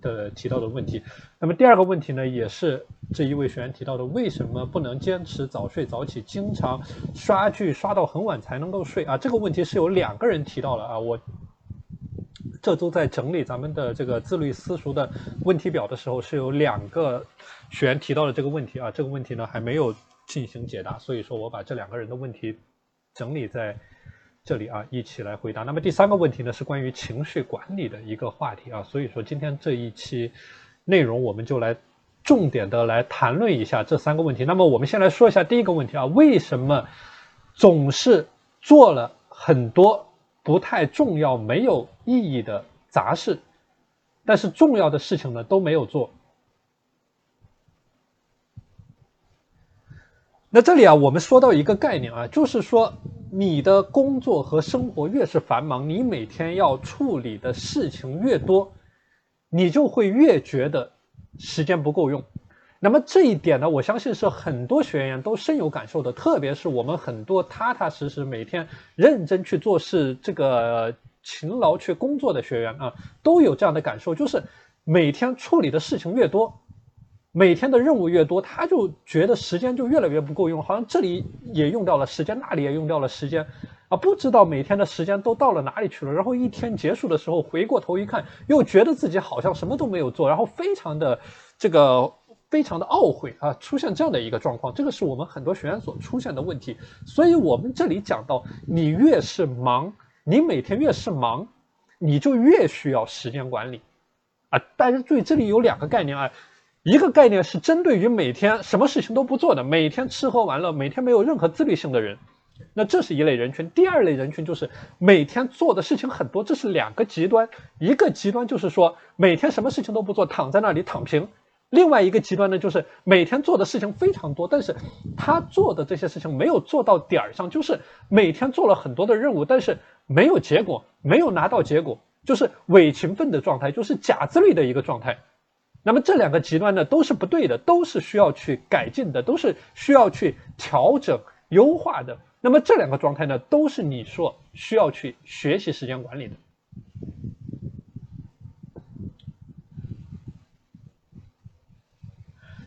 的提到的问题。那么第二个问题呢，也是这一位学员提到的，为什么不能坚持早睡早起，经常刷剧刷到很晚才能够睡啊？这个问题是有两个人提到了啊，我这周在整理咱们的这个自律私塾的问题表的时候，是有两个学员提到了这个问题啊，这个问题呢还没有进行解答，所以说我把这两个人的问题整理在。这里啊，一起来回答。那么第三个问题呢，是关于情绪管理的一个话题啊。所以说今天这一期内容，我们就来重点的来谈论一下这三个问题。那么我们先来说一下第一个问题啊，为什么总是做了很多不太重要、没有意义的杂事，但是重要的事情呢都没有做？那这里啊，我们说到一个概念啊，就是说。你的工作和生活越是繁忙，你每天要处理的事情越多，你就会越觉得时间不够用。那么这一点呢，我相信是很多学员都深有感受的，特别是我们很多踏踏实实每天认真去做事、这个勤劳去工作的学员啊，都有这样的感受，就是每天处理的事情越多。每天的任务越多，他就觉得时间就越来越不够用，好像这里也用掉了时间，那里也用掉了时间，啊，不知道每天的时间都到了哪里去了。然后一天结束的时候，回过头一看，又觉得自己好像什么都没有做，然后非常的这个非常的懊悔啊，出现这样的一个状况，这个是我们很多学员所出现的问题。所以我们这里讲到，你越是忙，你每天越是忙，你就越需要时间管理，啊，大家注意，这里有两个概念啊。一个概念是针对于每天什么事情都不做的，每天吃喝玩乐，每天没有任何自律性的人，那这是一类人群。第二类人群就是每天做的事情很多，这是两个极端。一个极端就是说每天什么事情都不做，躺在那里躺平；另外一个极端呢，就是每天做的事情非常多，但是他做的这些事情没有做到点儿上，就是每天做了很多的任务，但是没有结果，没有拿到结果，就是伪勤奋的状态，就是假自律的一个状态。那么这两个极端呢，都是不对的，都是需要去改进的，都是需要去调整、优化的。那么这两个状态呢，都是你说需要去学习时间管理的。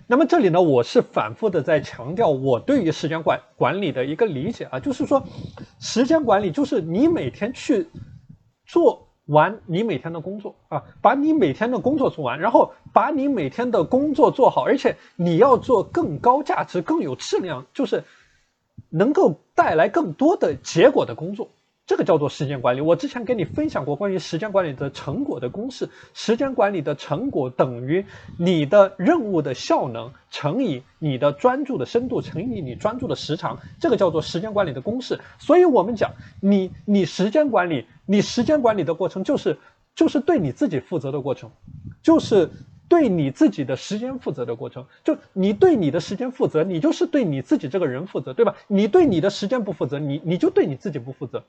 那么这里呢，我是反复的在强调我对于时间管管理的一个理解啊，就是说，时间管理就是你每天去做。完你每天的工作啊，把你每天的工作做完，然后把你每天的工作做好，而且你要做更高价值、更有质量，就是能够带来更多的结果的工作。这个叫做时间管理。我之前跟你分享过关于时间管理的成果的公式：时间管理的成果等于你的任务的效能乘以你的专注的深度乘以你专注的时长。这个叫做时间管理的公式。所以我们讲，你你时间管理，你时间管理的过程就是就是对你自己负责的过程，就是对你自己的时间负责的过程。就你对你的时间负责，你就是对你自己这个人负责，对吧？你对你的时间不负责，你你就对你自己不负责。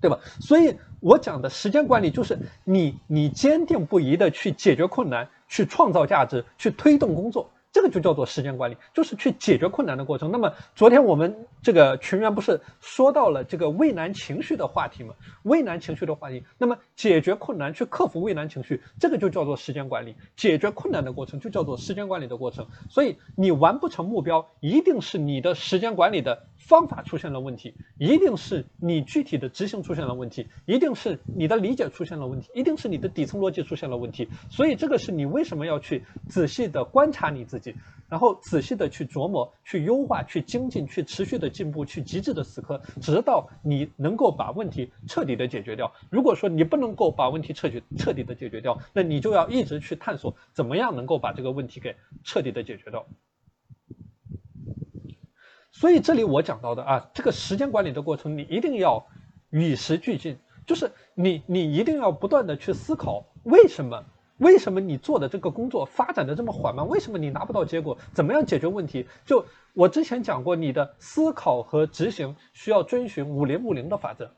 对吧？所以我讲的时间管理就是你，你坚定不移的去解决困难，去创造价值，去推动工作。这个就叫做时间管理，就是去解决困难的过程。那么昨天我们这个群员不是说到了这个畏难情绪的话题吗？畏难情绪的话题，那么解决困难，去克服畏难情绪，这个就叫做时间管理。解决困难的过程就叫做时间管理的过程。所以你完不成目标，一定是你的时间管理的方法出现了问题，一定是你具体的执行出现了问题，一定是你的理解出现了问题，一定是你的底层逻辑出现了问题。所以这个是你为什么要去仔细的观察你自己。然后仔细的去琢磨、去优化、去精进、去持续的进步、去极致的死磕，直到你能够把问题彻底的解决掉。如果说你不能够把问题彻底彻底的解决掉，那你就要一直去探索怎么样能够把这个问题给彻底的解决掉。所以这里我讲到的啊，这个时间管理的过程，你一定要与时俱进，就是你你一定要不断的去思考为什么。为什么你做的这个工作发展的这么缓慢？为什么你拿不到结果？怎么样解决问题？就我之前讲过，你的思考和执行需要遵循五零五零的法则。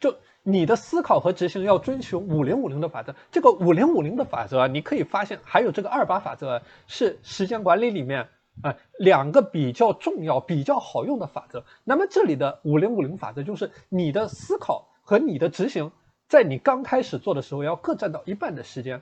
就你的思考和执行要遵循五零五零的法则。这个五零五零的法则啊，你可以发现还有这个二八法则啊是时间管理里面啊两个比较重要、比较好用的法则。那么这里的五零五零法则就是你的思考和你的执行，在你刚开始做的时候要各占到一半的时间。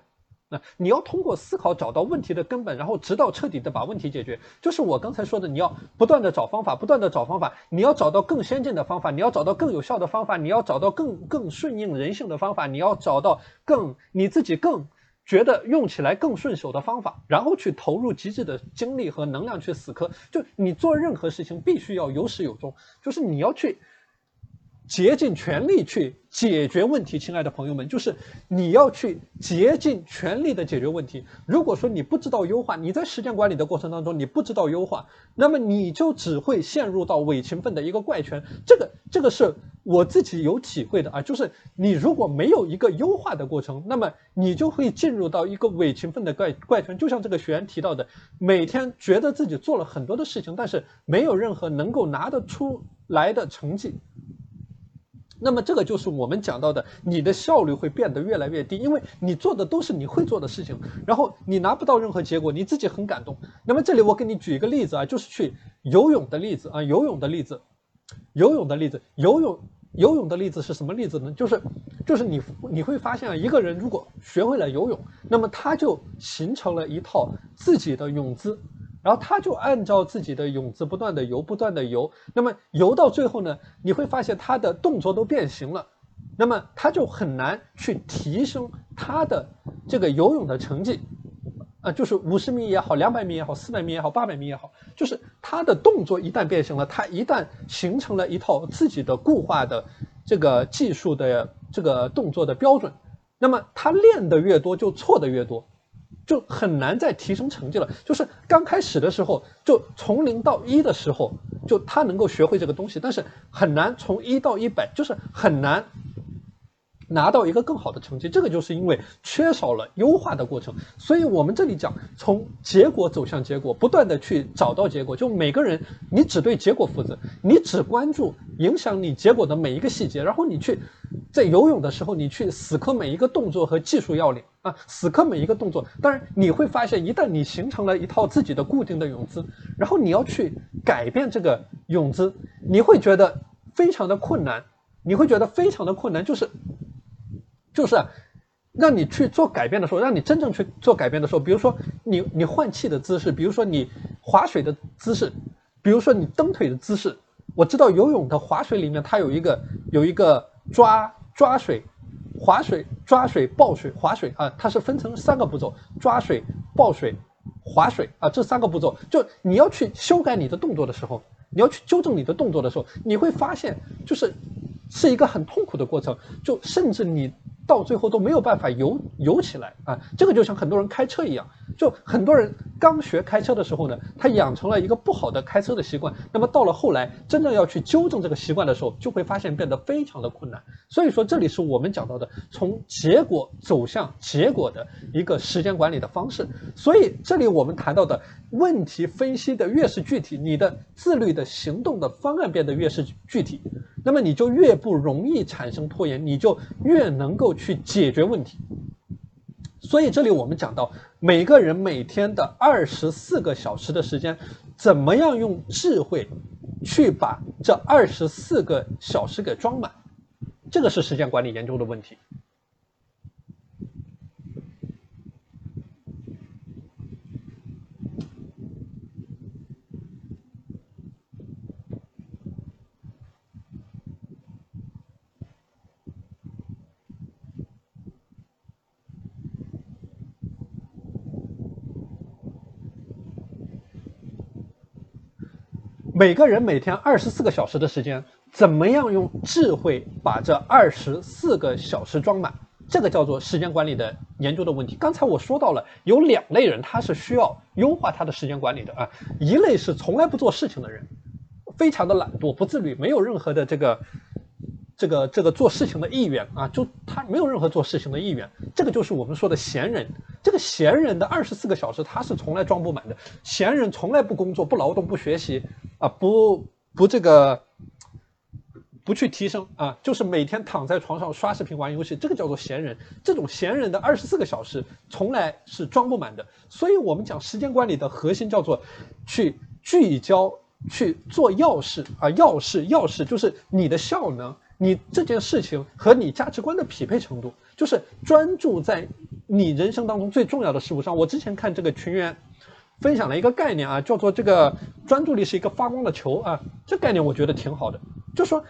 那你要通过思考找到问题的根本，然后直到彻底的把问题解决。就是我刚才说的，你要不断的找方法，不断的找方法，你要找到更先进的方法，你要找到更有效的方法，你要找到更更顺应人性的方法，你要找到更你自己更觉得用起来更顺手的方法，然后去投入极致的精力和能量去死磕。就你做任何事情必须要有始有终，就是你要去。竭尽全力去解决问题，亲爱的朋友们，就是你要去竭尽全力的解决问题。如果说你不知道优化，你在时间管理的过程当中你不知道优化，那么你就只会陷入到伪勤奋的一个怪圈。这个这个是我自己有体会的啊，就是你如果没有一个优化的过程，那么你就会进入到一个伪勤奋的怪怪圈。就像这个学员提到的，每天觉得自己做了很多的事情，但是没有任何能够拿得出来的成绩。那么这个就是我们讲到的，你的效率会变得越来越低，因为你做的都是你会做的事情，然后你拿不到任何结果，你自己很感动。那么这里我给你举一个例子啊，就是去游泳的例子啊，游泳的例子，游泳的例子，游泳游泳的例子是什么例子呢？就是就是你你会发现啊，一个人如果学会了游泳，那么他就形成了一套自己的泳姿。然后他就按照自己的泳姿不断的游，不断的游。那么游到最后呢，你会发现他的动作都变形了。那么他就很难去提升他的这个游泳的成绩，啊，就是五十米也好，两百米也好，四百米也好，八百米也好，就是他的动作一旦变形了，他一旦形成了一套自己的固化的这个技术的这个动作的标准，那么他练的越多，就错的越多。就很难再提升成绩了。就是刚开始的时候，就从零到一的时候，就他能够学会这个东西，但是很难从一到一百，就是很难。拿到一个更好的成绩，这个就是因为缺少了优化的过程。所以我们这里讲，从结果走向结果，不断的去找到结果。就每个人，你只对结果负责，你只关注影响你结果的每一个细节，然后你去在游泳的时候，你去死磕每一个动作和技术要领啊，死磕每一个动作。当然，你会发现，一旦你形成了一套自己的固定的泳姿，然后你要去改变这个泳姿，你会觉得非常的困难，你会觉得非常的困难，就是。就是让你去做改变的时候，让你真正去做改变的时候，比如说你你换气的姿势，比如说你划水的姿势，比如说你蹬腿的姿势。我知道游泳的划水里面它有一个有一个抓抓水、划水、抓水、抱水、划水啊，它是分成三个步骤：抓水、抱水、划水啊，这三个步骤。就你要去修改你的动作的时候，你要去纠正你的动作的时候，你会发现就是是一个很痛苦的过程，就甚至你。到最后都没有办法游游起来啊！这个就像很多人开车一样，就很多人刚学开车的时候呢，他养成了一个不好的开车的习惯。那么到了后来，真正要去纠正这个习惯的时候，就会发现变得非常的困难。所以说，这里是我们讲到的从结果走向结果的一个时间管理的方式。所以这里我们谈到的问题分析的越是具体，你的自律的行动的方案变得越是具体。那么你就越不容易产生拖延，你就越能够去解决问题。所以这里我们讲到，每个人每天的二十四个小时的时间，怎么样用智慧去把这二十四个小时给装满，这个是时间管理研究的问题。每个人每天二十四个小时的时间，怎么样用智慧把这二十四个小时装满？这个叫做时间管理的研究的问题。刚才我说到了，有两类人，他是需要优化他的时间管理的啊。一类是从来不做事情的人，非常的懒惰、不自律，没有任何的这个。这个这个做事情的意愿啊，就他没有任何做事情的意愿，这个就是我们说的闲人。这个闲人的二十四个小时，他是从来装不满的。闲人从来不工作、不劳动、不学习啊，不不这个不去提升啊，就是每天躺在床上刷视频、玩游戏，这个叫做闲人。这种闲人的二十四个小时从来是装不满的。所以，我们讲时间管理的核心叫做去聚焦、去做要事啊，要事要事就是你的效能，你这件事情和你价值观的匹配程度，就是专注在你人生当中最重要的事物上。我之前看这个群员分享了一个概念啊，叫做这个专注力是一个发光的球啊，这概念我觉得挺好的。就说，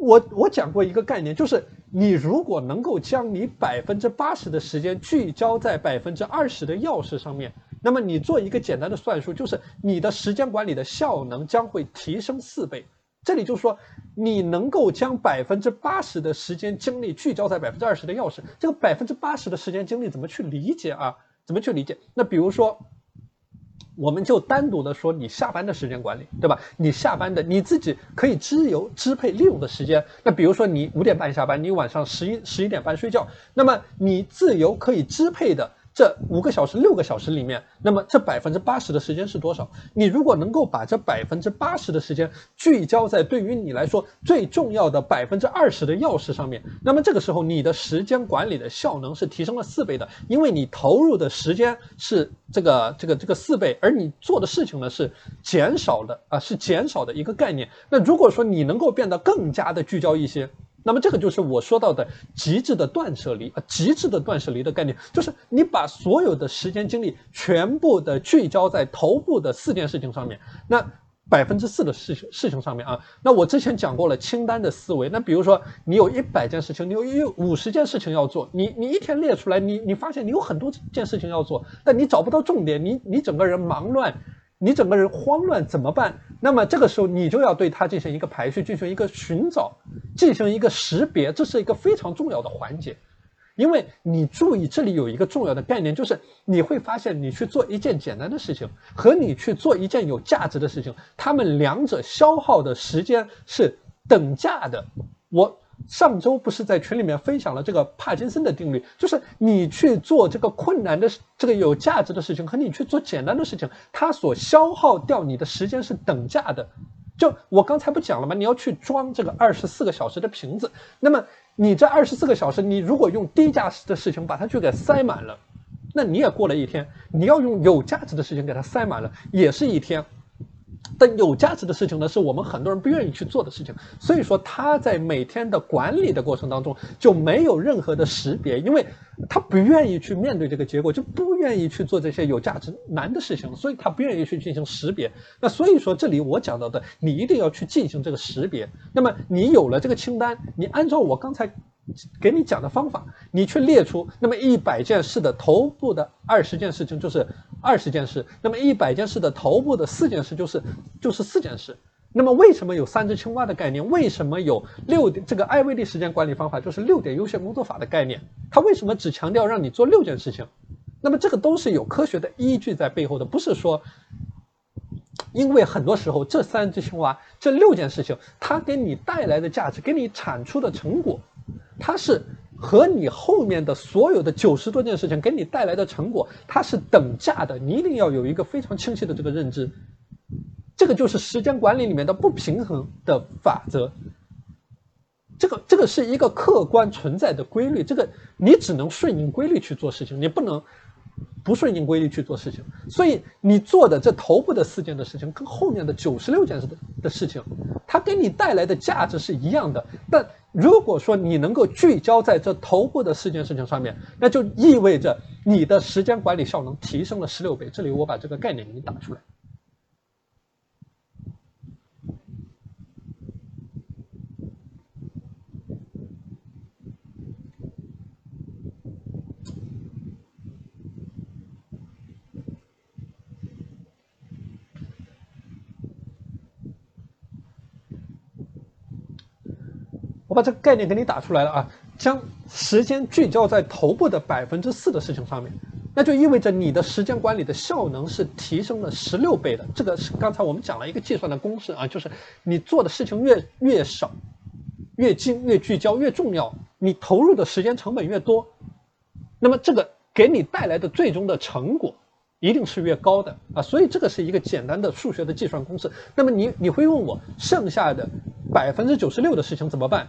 我我讲过一个概念，就是你如果能够将你百分之八十的时间聚焦在百分之二十的钥匙上面，那么你做一个简单的算术，就是你的时间管理的效能将会提升四倍。这里就是说，你能够将百分之八十的时间精力聚焦在百分之二十的钥匙。这个百分之八十的时间精力怎么去理解啊？怎么去理解？那比如说。我们就单独的说你下班的时间管理，对吧？你下班的你自己可以自由支配利用的时间。那比如说你五点半下班，你晚上十一十一点半睡觉，那么你自由可以支配的。这五个小时、六个小时里面，那么这百分之八十的时间是多少？你如果能够把这百分之八十的时间聚焦在对于你来说最重要的百分之二十的钥匙上面，那么这个时候你的时间管理的效能是提升了四倍的，因为你投入的时间是这个这个这个四倍，而你做的事情呢是减少的啊，是减少的一个概念。那如果说你能够变得更加的聚焦一些。那么这个就是我说到的极致的断舍离啊，极致的断舍离的概念，就是你把所有的时间精力全部的聚焦在头部的四件事情上面，那百分之四的事情事情上面啊。那我之前讲过了清单的思维，那比如说你有一百件事情，你有有五十件事情要做，你你一天列出来，你你发现你有很多件事情要做，但你找不到重点，你你整个人忙乱。你整个人慌乱怎么办？那么这个时候你就要对它进行一个排序，进行一个寻找，进行一个识别，这是一个非常重要的环节。因为你注意，这里有一个重要的概念，就是你会发现，你去做一件简单的事情，和你去做一件有价值的事情，他们两者消耗的时间是等价的。我。上周不是在群里面分享了这个帕金森的定律，就是你去做这个困难的、这个有价值的事情，和你去做简单的事情，它所消耗掉你的时间是等价的。就我刚才不讲了吗？你要去装这个二十四个小时的瓶子，那么你这二十四个小时，你如果用低价值的事情把它去给塞满了，那你也过了一天；你要用有价值的事情给它塞满了，也是一天。但有价值的事情呢，是我们很多人不愿意去做的事情。所以说他在每天的管理的过程当中就没有任何的识别，因为他不愿意去面对这个结果，就不愿意去做这些有价值难的事情，所以他不愿意去进行识别。那所以说这里我讲到的，你一定要去进行这个识别。那么你有了这个清单，你按照我刚才。给你讲的方法，你去列出那么一百件事的头部的二十件事情就是二十件事，那么一百件事的头部的四件事就是就是四件事。那么为什么有三只青蛙的概念？为什么有六点这个艾薇利时间管理方法就是六点优先工作法的概念？它为什么只强调让你做六件事情？那么这个都是有科学的依据在背后的，不是说因为很多时候这三只青蛙这六件事情它给你带来的价值，给你产出的成果。它是和你后面的所有的九十多件事情给你带来的成果，它是等价的。你一定要有一个非常清晰的这个认知，这个就是时间管理里面的不平衡的法则。这个这个是一个客观存在的规律，这个你只能顺应规律去做事情，你不能。不顺应规律去做事情，所以你做的这头部的四件的事情，跟后面的九十六件事的的事情，它给你带来的价值是一样的。但如果说你能够聚焦在这头部的四件事情上面，那就意味着你的时间管理效能提升了十六倍。这里我把这个概念给你打出来。把这个概念给你打出来了啊！将时间聚焦在头部的百分之四的事情上面，那就意味着你的时间管理的效能是提升了十六倍的。这个是刚才我们讲了一个计算的公式啊，就是你做的事情越越少，越精越聚焦越重要，你投入的时间成本越多，那么这个给你带来的最终的成果一定是越高的啊！所以这个是一个简单的数学的计算公式。那么你你会问我剩下的？百分之九十六的事情怎么办？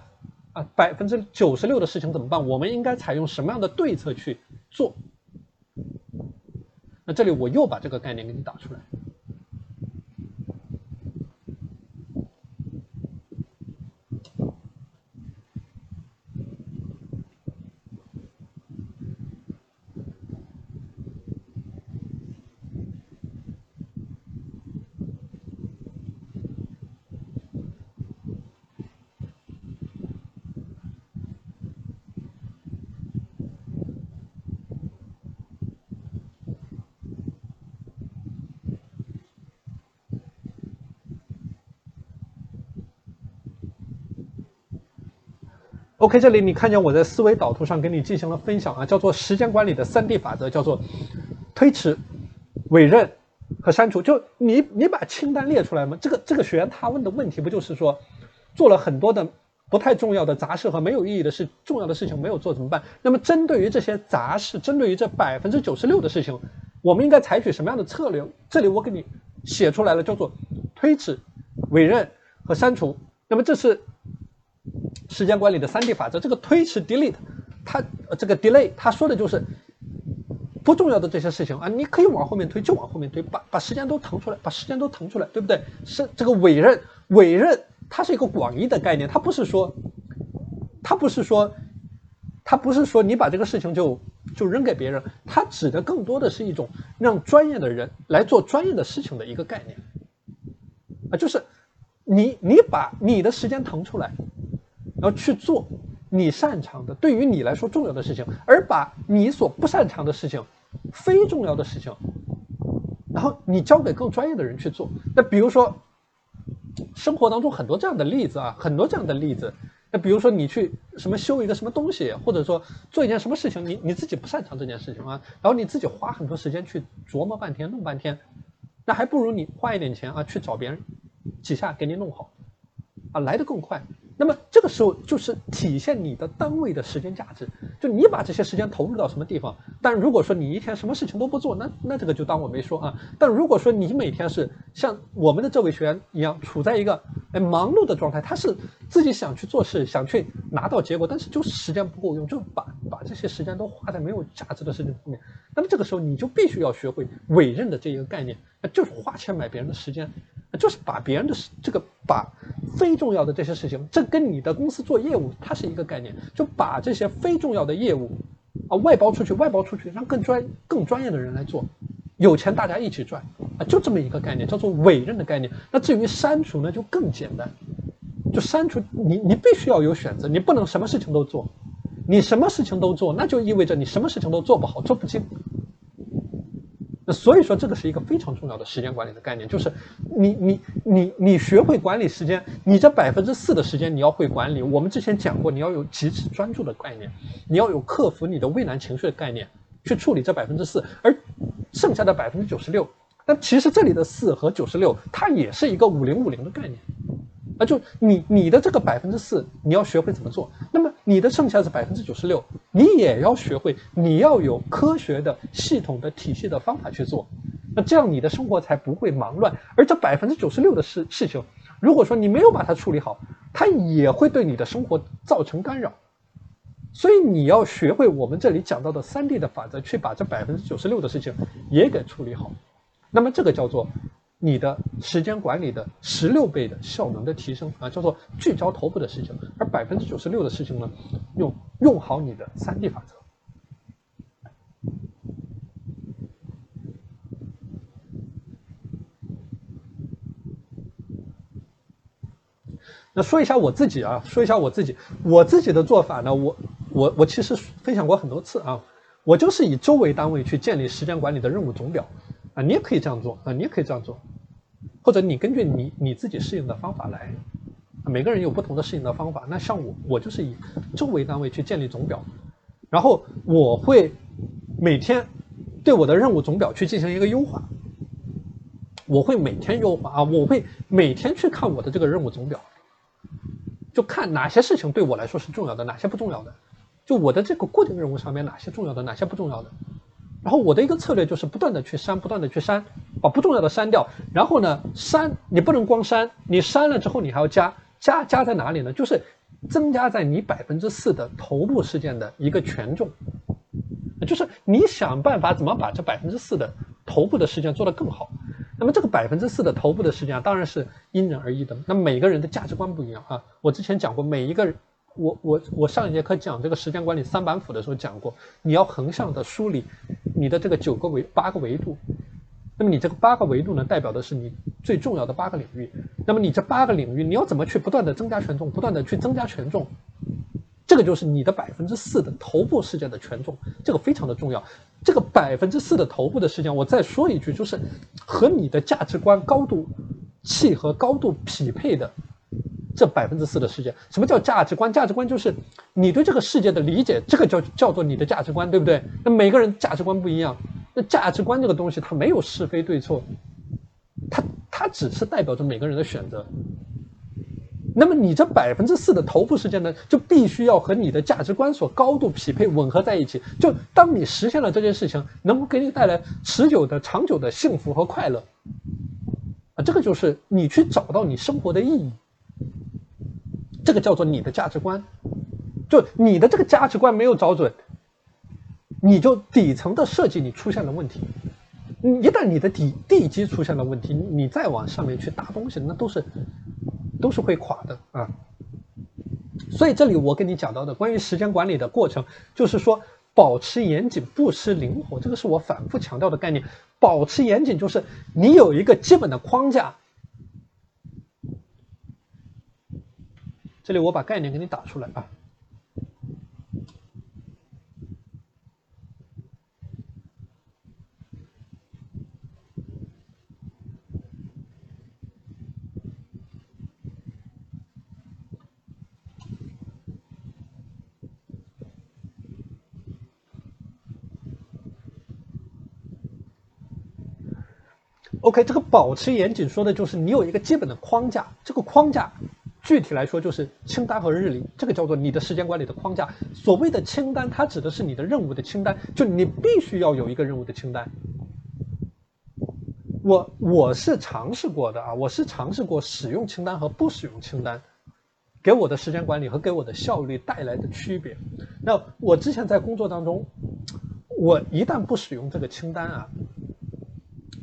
啊，百分之九十六的事情怎么办？我们应该采用什么样的对策去做？那这里我又把这个概念给你打出来。OK，这里你看见我在思维导图上给你进行了分享啊，叫做时间管理的三 D 法则，叫做推迟、委任和删除。就你你把清单列出来吗？这个这个学员他问的问题不就是说，做了很多的不太重要的杂事和没有意义的事，重要的事情没有做怎么办？那么针对于这些杂事，针对于这百分之九十六的事情，我们应该采取什么样的策略？这里我给你写出来了，叫做推迟、委任和删除。那么这是。时间管理的三 D 法则，这个推迟 delete，它这个 delay，它说的就是不重要的这些事情啊，你可以往后面推就往后面推，把把时间都腾出来，把时间都腾出来，对不对？是这个委任，委任它是一个广义的概念，它不是说，它不是说，它不是说你把这个事情就就扔给别人，它指的更多的是一种让专业的人来做专业的事情的一个概念啊，就是你你把你的时间腾出来。要去做你擅长的，对于你来说重要的事情，而把你所不擅长的事情、非重要的事情，然后你交给更专业的人去做。那比如说，生活当中很多这样的例子啊，很多这样的例子。那比如说你去什么修一个什么东西，或者说做一件什么事情，你你自己不擅长这件事情啊，然后你自己花很多时间去琢磨半天、弄半天，那还不如你花一点钱啊，去找别人几下给你弄好，啊，来的更快。那么这个时候就是体现你的单位的时间价值，就你把这些时间投入到什么地方。但如果说你一天什么事情都不做，那那这个就当我没说啊。但如果说你每天是像我们的这位学员一样，处在一个哎忙碌的状态，他是自己想去做事，想去拿到结果，但是就是时间不够用，就把把这些时间都花在没有价值的事情上面。那么这个时候你就必须要学会委任的这一个概念，就是花钱买别人的时间。就是把别人的这个把非重要的这些事情，这跟你的公司做业务它是一个概念，就把这些非重要的业务啊外包出去，外包出去，让更专更专业的人来做，有钱大家一起赚啊，就这么一个概念，叫做委任的概念。那至于删除呢，就更简单，就删除你你必须要有选择，你不能什么事情都做，你什么事情都做，那就意味着你什么事情都做不好，做不精。那所以说，这个是一个非常重要的时间管理的概念，就是你你你你学会管理时间，你这百分之四的时间你要会管理。我们之前讲过，你要有极致专注的概念，你要有克服你的畏难情绪的概念，去处理这百分之四，而剩下的百分之九十六，那其实这里的四和九十六，它也是一个五零五零的概念。啊，就你你的这个百分之四，你要学会怎么做。那么你的剩下是百分之九十六，你也要学会，你要有科学的、系统的、体系的方法去做。那这样你的生活才不会忙乱。而这百分之九十六的事事情，如果说你没有把它处理好，它也会对你的生活造成干扰。所以你要学会我们这里讲到的三 D 的法则，去把这百分之九十六的事情也给处理好。那么这个叫做。你的时间管理的十六倍的效能的提升啊，叫做聚焦头部的事情，而百分之九十六的事情呢，用用好你的三 D 法则。那说一下我自己啊，说一下我自己，我自己的做法呢，我我我其实分享过很多次啊，我就是以周为单位去建立时间管理的任务总表。啊，你也可以这样做啊，你也可以这样做，或者你根据你你自己适应的方法来，每个人有不同的适应的方法。那像我，我就是以周为单位去建立总表，然后我会每天对我的任务总表去进行一个优化。我会每天优化啊，我会每天去看我的这个任务总表，就看哪些事情对我来说是重要的，哪些不重要的，就我的这个固定任务上面哪些重要的，哪些不重要的。然后我的一个策略就是不断的去删，不断的去删，把不重要的删掉。然后呢，删你不能光删，你删了之后你还要加加加在哪里呢？就是增加在你百分之四的头部事件的一个权重，就是你想办法怎么把这百分之四的头部的事件做得更好。那么这个百分之四的头部的事件啊当然是因人而异的。那每个人的价值观不一样啊。我之前讲过，每一个我我我上一节课讲这个时间管理三板斧的时候讲过，你要横向的梳理你的这个九个维八个维度。那么你这个八个维度呢，代表的是你最重要的八个领域。那么你这八个领域，你要怎么去不断的增加权重，不断的去增加权重？这个就是你的百分之四的头部事件的权重，这个非常的重要。这个百分之四的头部的事件，我再说一句，就是和你的价值观高度契合、高度匹配的这百分之四的事件。什么叫价值观？价值观就是你对这个世界的理解，这个叫叫做你的价值观，对不对？那每个人价值观不一样。那价值观这个东西，它没有是非对错，它它只是代表着每个人的选择。那么你这百分之四的头部事件呢，就必须要和你的价值观所高度匹配、吻合在一起。就当你实现了这件事情，能够给你带来持久的、长久的幸福和快乐，啊，这个就是你去找到你生活的意义。这个叫做你的价值观。就你的这个价值观没有找准。你就底层的设计你出现了问题，你一旦你的底地基出现了问题，你再往上面去搭东西，那都是都是会垮的啊。所以这里我跟你讲到的关于时间管理的过程，就是说保持严谨，不失灵活，这个是我反复强调的概念。保持严谨就是你有一个基本的框架。这里我把概念给你打出来啊。OK，这个保持严谨说的就是你有一个基本的框架，这个框架具体来说就是清单和日历，这个叫做你的时间管理的框架。所谓的清单，它指的是你的任务的清单，就你必须要有一个任务的清单。我我是尝试过的啊，我是尝试过使用清单和不使用清单，给我的时间管理和给我的效率带来的区别。那我之前在工作当中，我一旦不使用这个清单啊。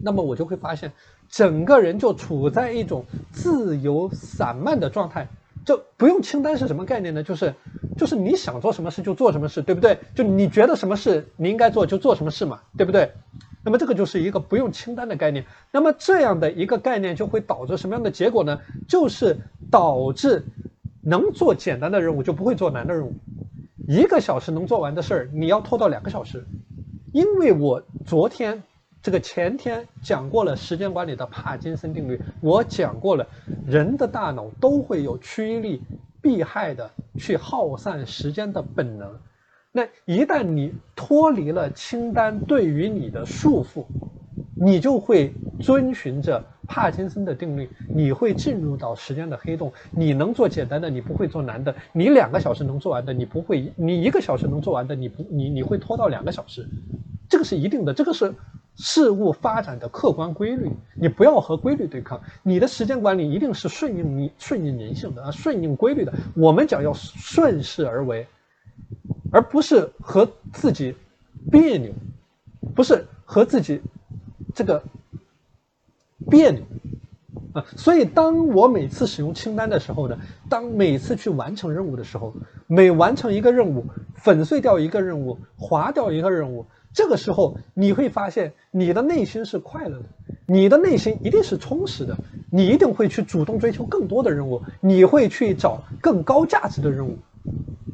那么我就会发现，整个人就处在一种自由散漫的状态，就不用清单是什么概念呢？就是，就是你想做什么事就做什么事，对不对？就你觉得什么事你应该做就做什么事嘛，对不对？那么这个就是一个不用清单的概念。那么这样的一个概念就会导致什么样的结果呢？就是导致能做简单的任务就不会做难的任务，一个小时能做完的事儿你要拖到两个小时，因为我昨天。这个前天讲过了时间管理的帕金森定律，我讲过了，人的大脑都会有趋利避害的去耗散时间的本能。那一旦你脱离了清单对于你的束缚，你就会遵循着帕金森的定律，你会进入到时间的黑洞。你能做简单的，你不会做难的；你两个小时能做完的，你不会；你一个小时能做完的，你不你你会拖到两个小时。这个是一定的，这个是。事物发展的客观规律，你不要和规律对抗。你的时间管理一定是顺应你顺应人性的啊，顺应规律的。我们讲要顺势而为，而不是和自己别扭，不是和自己这个别扭啊。所以，当我每次使用清单的时候呢，当每次去完成任务的时候，每完成一个任务，粉碎掉一个任务，划掉一个任务。这个时候你会发现，你的内心是快乐的，你的内心一定是充实的，你一定会去主动追求更多的任务，你会去找更高价值的任务，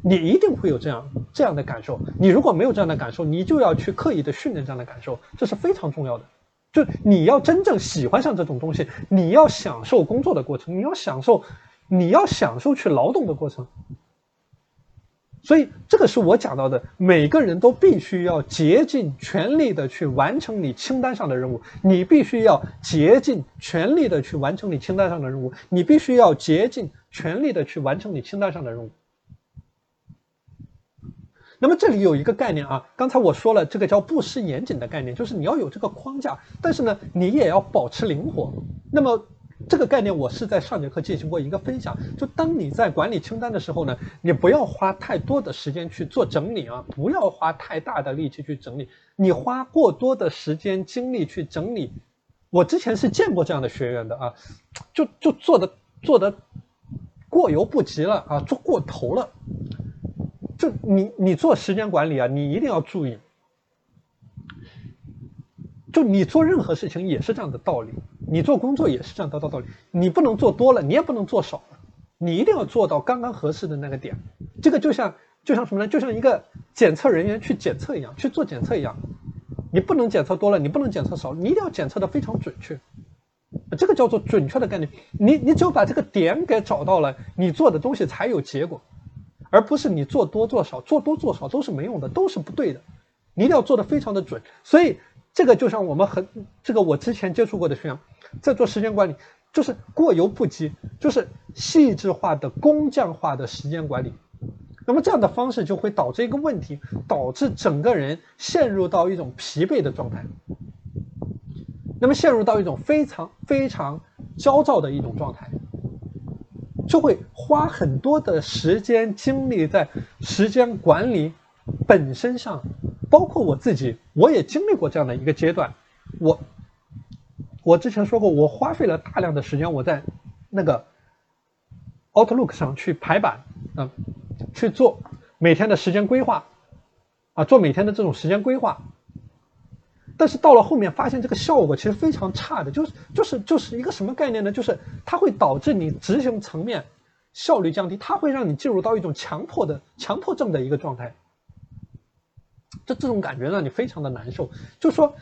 你一定会有这样这样的感受。你如果没有这样的感受，你就要去刻意的训练这样的感受，这是非常重要的。就你要真正喜欢上这种东西，你要享受工作的过程，你要享受，你要享受去劳动的过程。所以，这个是我讲到的，每个人都必须要竭尽全力的去完成你清单上的任务。你必须要竭尽全力的去完成你清单上的任务。你必须要竭尽全力的去完成你清单上的任务。那么这里有一个概念啊，刚才我说了，这个叫不失严谨的概念，就是你要有这个框架，但是呢，你也要保持灵活。那么这个概念我是在上节课进行过一个分享。就当你在管理清单的时候呢，你不要花太多的时间去做整理啊，不要花太大的力气去整理。你花过多的时间精力去整理，我之前是见过这样的学员的啊，就就做的做的过犹不及了啊，做过头了。就你你做时间管理啊，你一定要注意。就你做任何事情也是这样的道理，你做工作也是这样的道道理。你不能做多了，你也不能做少了，你一定要做到刚刚合适的那个点。这个就像就像什么呢？就像一个检测人员去检测一样，去做检测一样。你不能检测多了，你不能检测少，你一定要检测的非常准确。这个叫做准确的概念。你你只有把这个点给找到了，你做的东西才有结果，而不是你做多做少，做多做少都是没用的，都是不对的。你一定要做的非常的准，所以。这个就像我们很这个我之前接触过的学员，在做时间管理，就是过犹不及，就是细致化的工匠化的时间管理。那么这样的方式就会导致一个问题，导致整个人陷入到一种疲惫的状态，那么陷入到一种非常非常焦躁的一种状态，就会花很多的时间精力在时间管理本身上。包括我自己，我也经历过这样的一个阶段。我，我之前说过，我花费了大量的时间，我在那个 Outlook 上去排版，嗯，去做每天的时间规划，啊，做每天的这种时间规划。但是到了后面，发现这个效果其实非常差的，就是就是就是一个什么概念呢？就是它会导致你执行层面效率降低，它会让你进入到一种强迫的强迫症的一个状态。这这种感觉让你非常的难受，就说，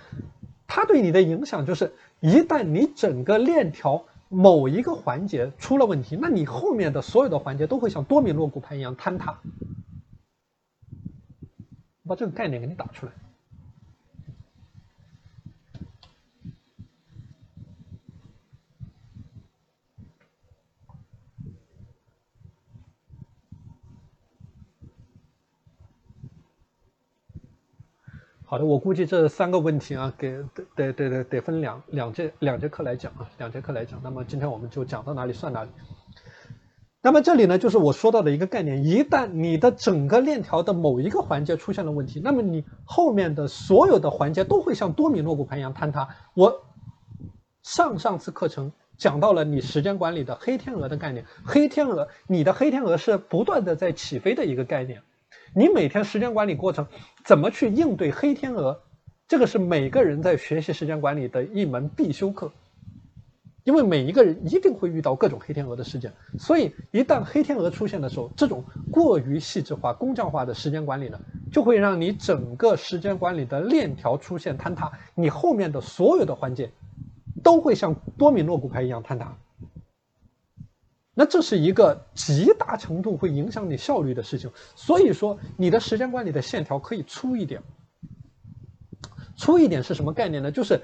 它对你的影响就是，一旦你整个链条某一个环节出了问题，那你后面的所有的环节都会像多米诺骨牌一样坍塌。把这个概念给你打出来。好的，我估计这三个问题啊，给得得得得分两两节两节课来讲啊，两节课来讲。那么今天我们就讲到哪里算哪里。那么这里呢，就是我说到的一个概念：一旦你的整个链条的某一个环节出现了问题，那么你后面的所有的环节都会像多米诺骨牌一样坍塌。我上上次课程讲到了你时间管理的黑天鹅的概念，黑天鹅，你的黑天鹅是不断的在起飞的一个概念。你每天时间管理过程怎么去应对黑天鹅？这个是每个人在学习时间管理的一门必修课，因为每一个人一定会遇到各种黑天鹅的事件，所以一旦黑天鹅出现的时候，这种过于细致化、工匠化的时间管理呢，就会让你整个时间管理的链条出现坍塌，你后面的所有的环节都会像多米诺骨牌一样坍塌。那这是一个极大程度会影响你效率的事情，所以说你的时间管理的线条可以粗一点。粗一点是什么概念呢？就是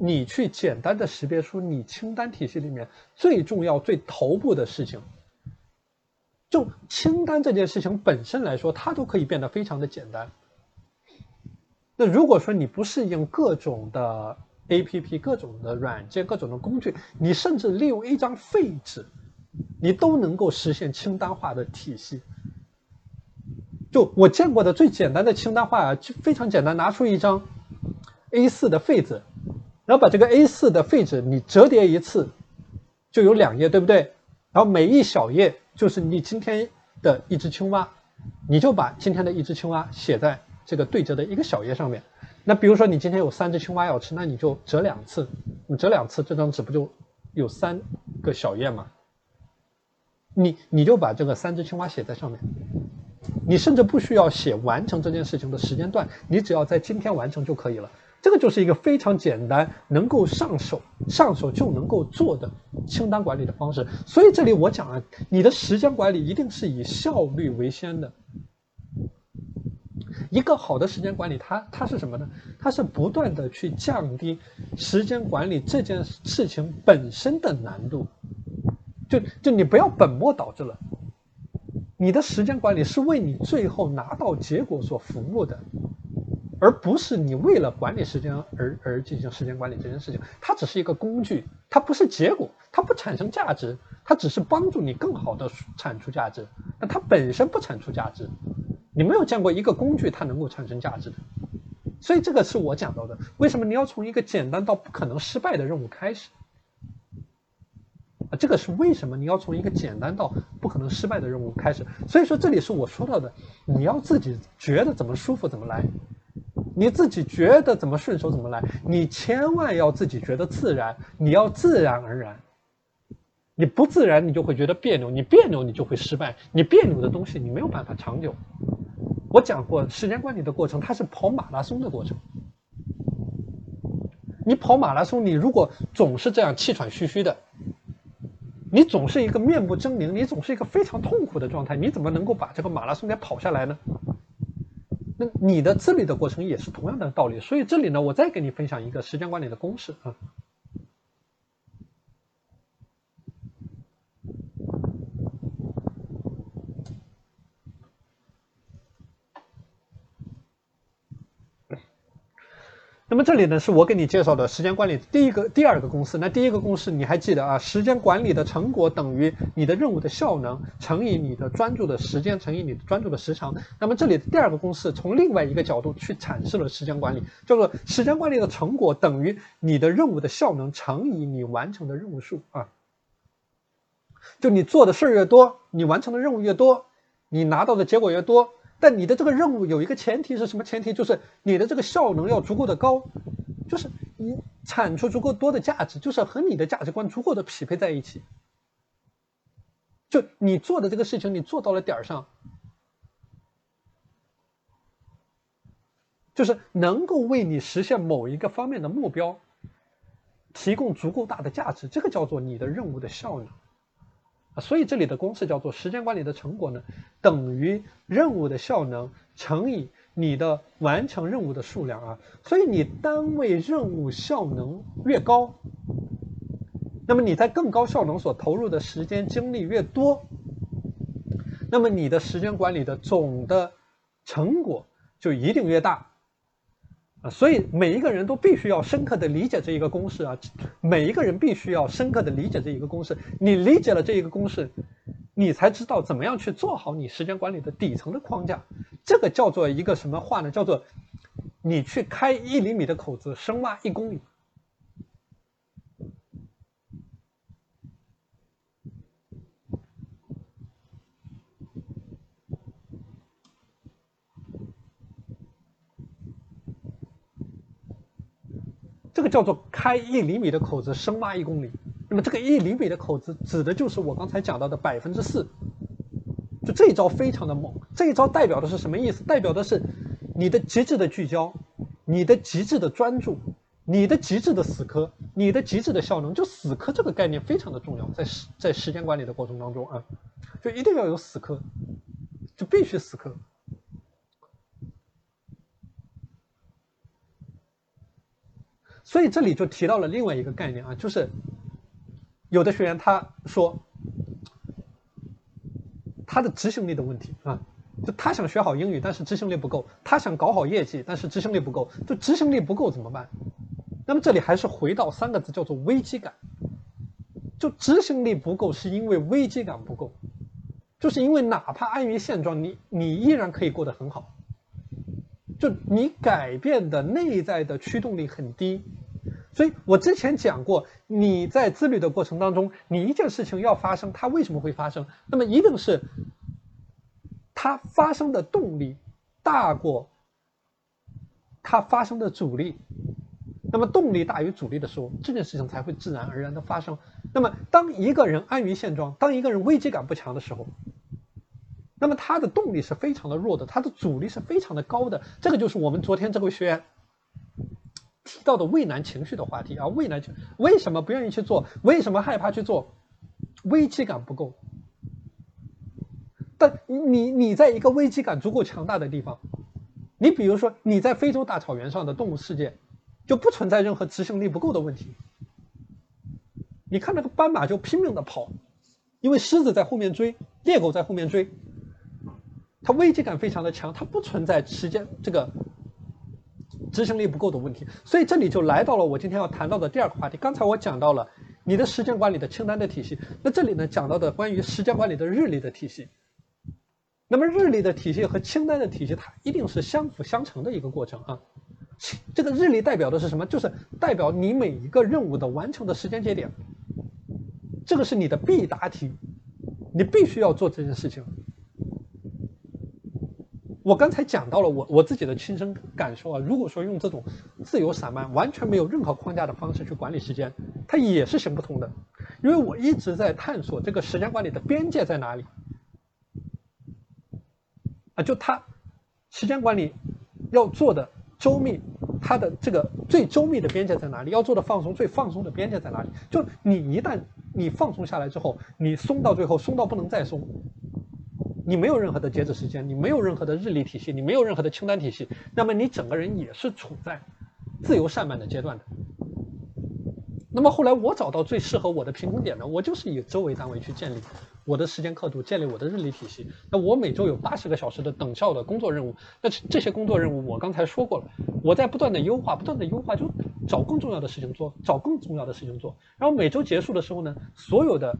你去简单的识别出你清单体系里面最重要、最头部的事情。就清单这件事情本身来说，它都可以变得非常的简单。那如果说你不适应各种的 APP、各种的软件、各种的工具，你甚至利用一张废纸。你都能够实现清单化的体系。就我见过的最简单的清单化啊，就非常简单，拿出一张 A4 的废纸，然后把这个 A4 的废纸你折叠一次，就有两页，对不对？然后每一小页就是你今天的一只青蛙，你就把今天的一只青蛙写在这个对折的一个小页上面。那比如说你今天有三只青蛙要吃，那你就折两次，你折两次，这张纸不就有三个小页吗？你你就把这个三只青蛙写在上面，你甚至不需要写完成这件事情的时间段，你只要在今天完成就可以了。这个就是一个非常简单，能够上手上手就能够做的清单管理的方式。所以这里我讲啊，你的时间管理一定是以效率为先的。一个好的时间管理，它它是什么呢？它是不断的去降低时间管理这件事情本身的难度。就就你不要本末倒置了，你的时间管理是为你最后拿到结果所服务的，而不是你为了管理时间而而进行时间管理这件事情。它只是一个工具，它不是结果，它不产生价值，它只是帮助你更好的产出价值，那它本身不产出价值。你没有见过一个工具它能够产生价值的，所以这个是我讲到的。为什么你要从一个简单到不可能失败的任务开始？这个是为什么你要从一个简单到不可能失败的任务开始？所以说这里是我说到的，你要自己觉得怎么舒服怎么来，你自己觉得怎么顺手怎么来，你千万要自己觉得自然，你要自然而然。你不自然，你就会觉得别扭；你别扭，你就会失败。你别扭的东西，你没有办法长久。我讲过，时间管理的过程，它是跑马拉松的过程。你跑马拉松，你如果总是这样气喘吁吁的，你总是一个面目狰狞，你总是一个非常痛苦的状态，你怎么能够把这个马拉松给跑下来呢？那你的自律的过程也是同样的道理。所以这里呢，我再给你分享一个时间管理的公式啊。那么这里呢，是我给你介绍的时间管理第一个、第二个公式。那第一个公式你还记得啊？时间管理的成果等于你的任务的效能乘以你的专注的时间乘以你的专注的时长。那么这里的第二个公式从另外一个角度去阐释了时间管理，叫做时间管理的成果等于你的任务的效能乘以你完成的任务数啊。就你做的事儿越多，你完成的任务越多，你拿到的结果越多。但你的这个任务有一个前提是什么前提？就是你的这个效能要足够的高，就是你产出足够多的价值，就是和你的价值观足够的匹配在一起。就你做的这个事情，你做到了点儿上，就是能够为你实现某一个方面的目标提供足够大的价值，这个叫做你的任务的效能。所以这里的公式叫做时间管理的成果呢，等于任务的效能乘以你的完成任务的数量啊。所以你单位任务效能越高，那么你在更高效能所投入的时间精力越多，那么你的时间管理的总的成果就一定越大。啊，所以每一个人都必须要深刻的理解这一个公式啊，每一个人必须要深刻的理解这一个公式。你理解了这一个公式，你才知道怎么样去做好你时间管理的底层的框架。这个叫做一个什么话呢？叫做你去开一厘米的口子，深挖一公里。这个叫做开一厘米的口子，深挖一公里。那么这个一厘米的口子指的就是我刚才讲到的百分之四。就这一招非常的猛，这一招代表的是什么意思？代表的是你的极致的聚焦，你的极致的专注，你的极致的死磕，你的极致的效能。就死磕这个概念非常的重要，在时在时间管理的过程当中啊，就一定要有死磕，就必须死磕。所以这里就提到了另外一个概念啊，就是有的学员他说他的执行力的问题啊，就他想学好英语，但是执行力不够；他想搞好业绩，但是执行力不够。就执行力不够怎么办？那么这里还是回到三个字，叫做危机感。就执行力不够，是因为危机感不够，就是因为哪怕安于现状，你你依然可以过得很好。就你改变的内在的驱动力很低，所以我之前讲过，你在自律的过程当中，你一件事情要发生，它为什么会发生？那么一定是它发生的动力大过它发生的阻力，那么动力大于阻力的时候，这件事情才会自然而然的发生。那么当一个人安于现状，当一个人危机感不强的时候。那么他的动力是非常的弱的，他的阻力是非常的高的。这个就是我们昨天这位学员提到的畏难情绪的话题啊，畏难情为什么不愿意去做？为什么害怕去做？危机感不够。但你你在一个危机感足够强大的地方，你比如说你在非洲大草原上的动物世界，就不存在任何执行力不够的问题。你看那个斑马就拼命的跑，因为狮子在后面追，猎狗在后面追。它危机感非常的强，它不存在时间这个执行力不够的问题，所以这里就来到了我今天要谈到的第二个话题。刚才我讲到了你的时间管理的清单的体系。那这里呢讲到的关于时间管理的日历的体系。那么日历的体系和清单的体系，它一定是相辅相成的一个过程啊。这个日历代表的是什么？就是代表你每一个任务的完成的时间节点。这个是你的必答题，你必须要做这件事情。我刚才讲到了我我自己的亲身感受啊，如果说用这种自由散漫、完全没有任何框架的方式去管理时间，它也是行不通的。因为我一直在探索这个时间管理的边界在哪里。啊，就它时间管理要做的周密，它的这个最周密的边界在哪里？要做的放松最放松的边界在哪里？就你一旦你放松下来之后，你松到最后松到不能再松。你没有任何的截止时间，你没有任何的日历体系，你没有任何的清单体系，那么你整个人也是处在自由散漫的阶段的。那么后来我找到最适合我的平衡点呢，我就是以周为单位去建立我的时间刻度，建立我的日历体系。那我每周有八十个小时的等效的工作任务，那这些工作任务我刚才说过了，我在不断的优化，不断的优化，就找更重要的事情做，找更重要的事情做。然后每周结束的时候呢，所有的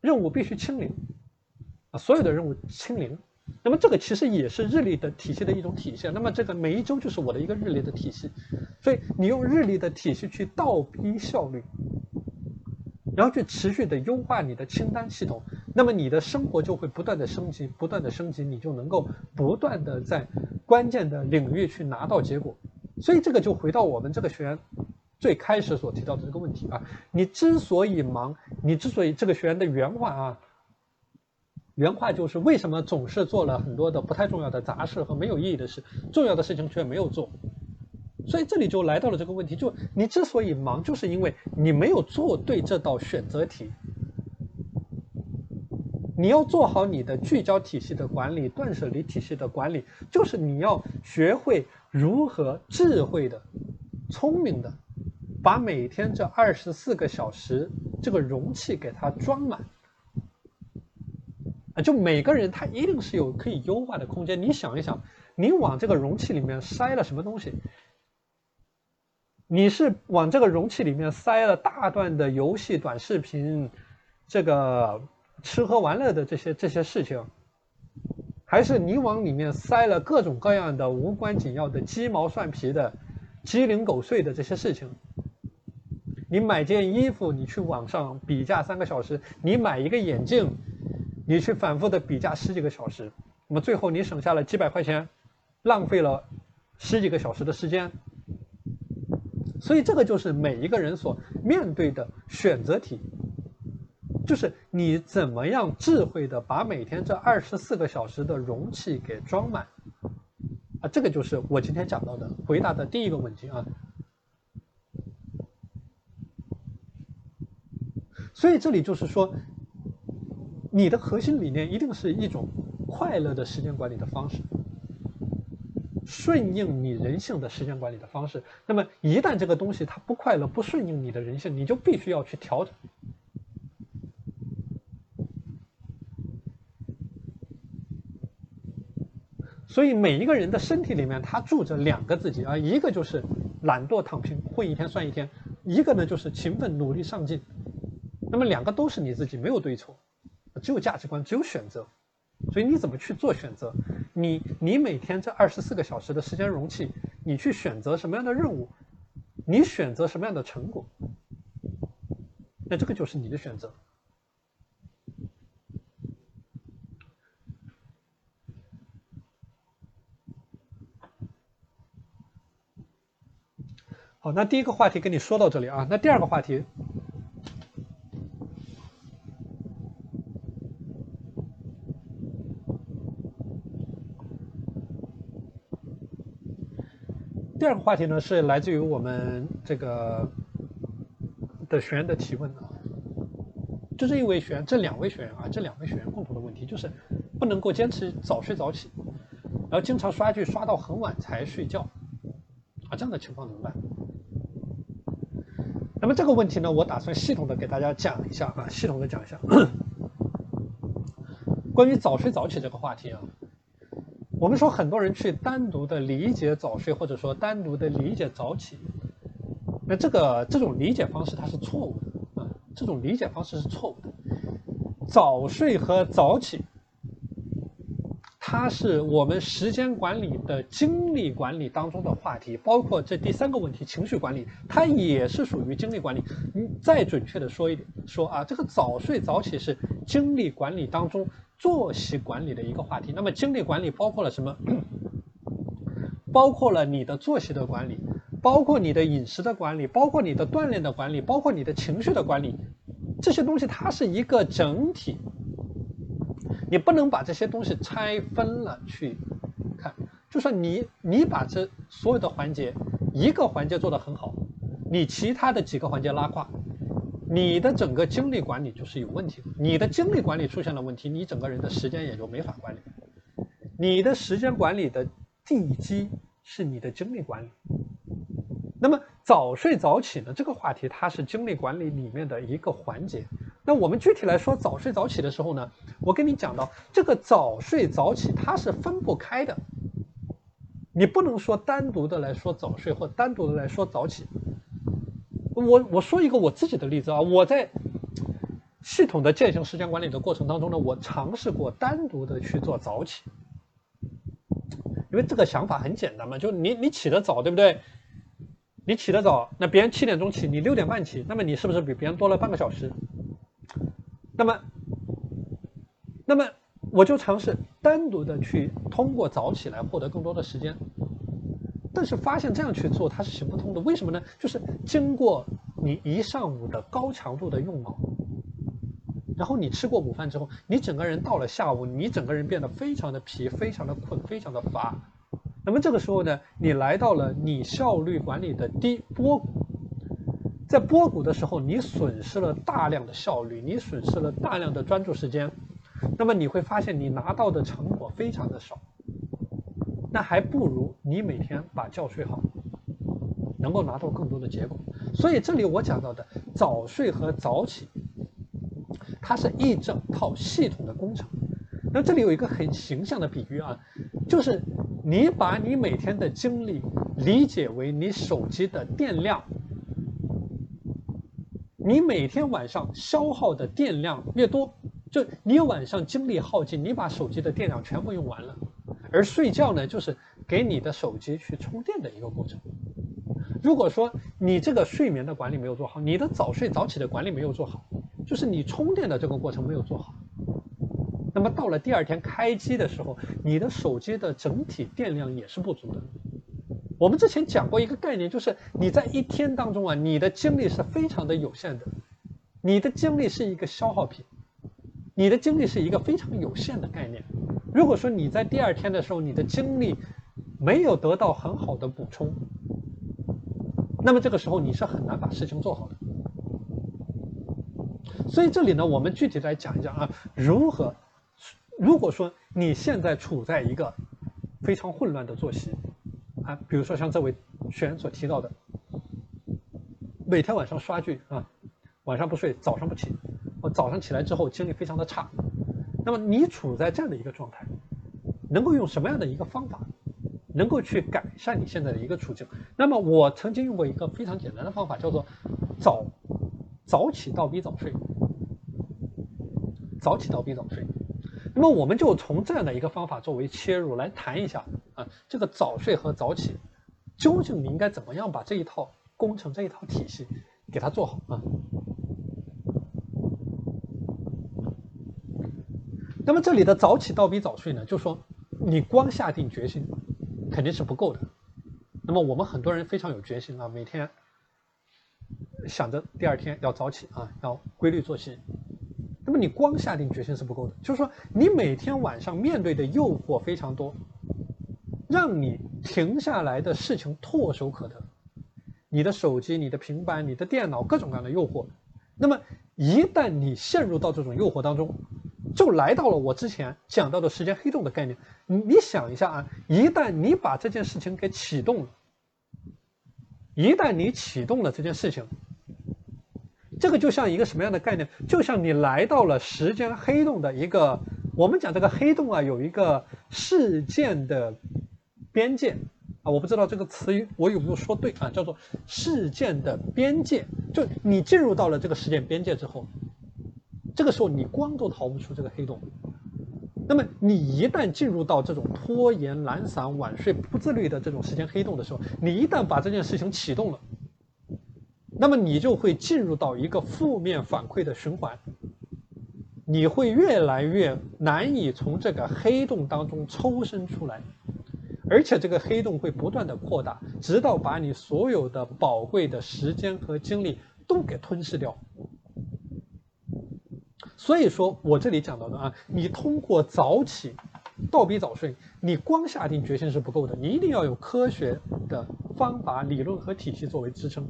任务必须清零。啊，所有的任务清零，那么这个其实也是日历的体系的一种体现。那么这个每一周就是我的一个日历的体系，所以你用日历的体系去倒逼效率，然后去持续的优化你的清单系统，那么你的生活就会不断的升级，不断的升级，你就能够不断的在关键的领域去拿到结果。所以这个就回到我们这个学员最开始所提到的这个问题啊，你之所以忙，你之所以这个学员的原话啊。原话就是为什么总是做了很多的不太重要的杂事和没有意义的事，重要的事情却没有做，所以这里就来到了这个问题：就你之所以忙，就是因为你没有做对这道选择题。你要做好你的聚焦体系的管理、断舍离体系的管理，就是你要学会如何智慧的、聪明的，把每天这二十四个小时这个容器给它装满。就每个人他一定是有可以优化的空间。你想一想，你往这个容器里面塞了什么东西？你是往这个容器里面塞了大段的游戏、短视频，这个吃喝玩乐的这些这些事情，还是你往里面塞了各种各样的无关紧要的鸡毛蒜皮的、鸡零狗碎的这些事情？你买件衣服，你去网上比价三个小时；你买一个眼镜。你去反复的比价十几个小时，那么最后你省下了几百块钱，浪费了十几个小时的时间。所以这个就是每一个人所面对的选择题，就是你怎么样智慧的把每天这二十四个小时的容器给装满，啊，这个就是我今天讲到的回答的第一个问题啊。所以这里就是说。你的核心理念一定是一种快乐的时间管理的方式，顺应你人性的时间管理的方式。那么一旦这个东西它不快乐、不顺应你的人性，你就必须要去调整。所以每一个人的身体里面，他住着两个自己啊，一个就是懒惰躺平，混一天算一天；一个呢就是勤奋努力上进。那么两个都是你自己，没有对错。只有价值观，只有选择，所以你怎么去做选择？你你每天这二十四个小时的时间容器，你去选择什么样的任务，你选择什么样的成果，那这个就是你的选择。好，那第一个话题跟你说到这里啊，那第二个话题。第二个话题呢，是来自于我们这个的学员的提问啊，就这一位学员，这两位学员啊，这两位学员共同的问题就是不能够坚持早睡早起，然后经常刷剧刷到很晚才睡觉，啊，这样的情况怎么办？那么这个问题呢，我打算系统的给大家讲一下啊，系统的讲一下 关于早睡早起这个话题啊。我们说很多人去单独的理解早睡，或者说单独的理解早起，那这个这种理解方式它是错误的啊，这种理解方式是错误的。早睡和早起，它是我们时间管理的精力管理当中的话题，包括这第三个问题情绪管理，它也是属于精力管理。你再准确的说一点，说啊，这个早睡早起是精力管理当中作息管理的一个话题。那么精力管理包括了什么？包括了你的作息的管理，包括你的饮食的管理，包括你的锻炼的管理，包括你的情绪的管理，这些东西它是一个整体，你不能把这些东西拆分了去看。就算你你把这所有的环节一个环节做得很好，你其他的几个环节拉胯，你的整个精力管理就是有问题的。你的精力管理出现了问题，你整个人的时间也就没法管理。你的时间管理的。地基是你的精力管理。那么早睡早起呢？这个话题它是精力管理里面的一个环节。那我们具体来说早睡早起的时候呢，我跟你讲到这个早睡早起它是分不开的。你不能说单独的来说早睡或单独的来说早起。我我说一个我自己的例子啊，我在系统的践行时间管理的过程当中呢，我尝试过单独的去做早起。因为这个想法很简单嘛，就你你起得早，对不对？你起得早，那别人七点钟起，你六点半起，那么你是不是比别人多了半个小时？那么，那么我就尝试单独的去通过早起来获得更多的时间，但是发现这样去做它是行不通的。为什么呢？就是经过你一上午的高强度的用脑。然后你吃过午饭之后，你整个人到了下午，你整个人变得非常的疲，非常的困，非常的乏。那么这个时候呢，你来到了你效率管理的低波谷，在波谷的时候，你损失了大量的效率，你损失了大量的专注时间。那么你会发现你拿到的成果非常的少。那还不如你每天把觉睡好，能够拿到更多的结果。所以这里我讲到的早睡和早起。它是一整套系统的工程，那这里有一个很形象的比喻啊，就是你把你每天的精力理解为你手机的电量，你每天晚上消耗的电量越多，就你晚上精力耗尽，你把手机的电量全部用完了，而睡觉呢，就是给你的手机去充电的一个过程。如果说你这个睡眠的管理没有做好，你的早睡早起的管理没有做好。就是你充电的这个过程没有做好，那么到了第二天开机的时候，你的手机的整体电量也是不足的。我们之前讲过一个概念，就是你在一天当中啊，你的精力是非常的有限的，你的精力是一个消耗品，你的精力是一个非常有限的概念。如果说你在第二天的时候，你的精力没有得到很好的补充，那么这个时候你是很难把事情做好的。所以这里呢，我们具体来讲一讲啊，如何？如果说你现在处在一个非常混乱的作息啊，比如说像这位学员所提到的，每天晚上刷剧啊，晚上不睡，早上不起，我早上起来之后精力非常的差，那么你处在这样的一个状态，能够用什么样的一个方法，能够去改善你现在的一个处境？那么我曾经用过一个非常简单的方法，叫做早早起倒逼早睡。早起倒逼早睡，那么我们就从这样的一个方法作为切入来谈一下啊，这个早睡和早起，究竟你应该怎么样把这一套工程这一套体系给它做好啊？那么这里的早起倒比早睡呢，就说你光下定决心肯定是不够的。那么我们很多人非常有决心啊，每天想着第二天要早起啊，要规律作息。那么你光下定决心是不够的，就是说你每天晚上面对的诱惑非常多，让你停下来的事情唾手可得，你的手机、你的平板、你的电脑，各种各样的诱惑。那么一旦你陷入到这种诱惑当中，就来到了我之前讲到的时间黑洞的概念。你你想一下啊，一旦你把这件事情给启动了，一旦你启动了这件事情。这个就像一个什么样的概念？就像你来到了时间黑洞的一个，我们讲这个黑洞啊，有一个事件的边界，啊，我不知道这个词语我有没有说对啊，叫做事件的边界。就你进入到了这个事件边界之后，这个时候你光都逃不出这个黑洞。那么你一旦进入到这种拖延、懒散、晚睡、不自律的这种时间黑洞的时候，你一旦把这件事情启动了，那么你就会进入到一个负面反馈的循环，你会越来越难以从这个黑洞当中抽身出来，而且这个黑洞会不断的扩大，直到把你所有的宝贵的时间和精力都给吞噬掉。所以说我这里讲到的啊，你通过早起，倒逼早睡，你光下定决心是不够的，你一定要有科学的方法、理论和体系作为支撑。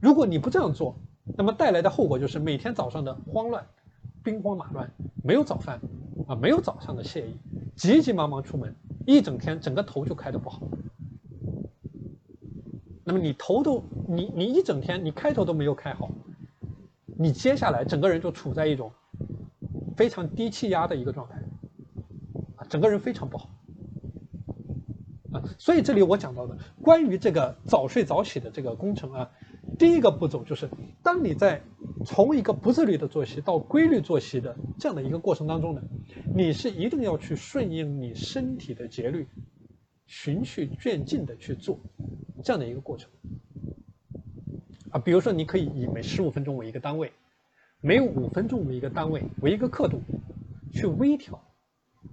如果你不这样做，那么带来的后果就是每天早上的慌乱、兵荒马乱，没有早饭啊，没有早上的惬意，急急忙忙出门，一整天整个头就开得不好。那么你头都你你一整天你开头都没有开好，你接下来整个人就处在一种。非常低气压的一个状态，啊，整个人非常不好，啊，所以这里我讲到的关于这个早睡早起的这个工程啊，第一个步骤就是，当你在从一个不自律的作息到规律作息的这样的一个过程当中呢，你是一定要去顺应你身体的节律，循序渐进的去做这样的一个过程，啊，比如说你可以以每十五分钟为一个单位。每五分钟为一个单位，为一个刻度，去微调，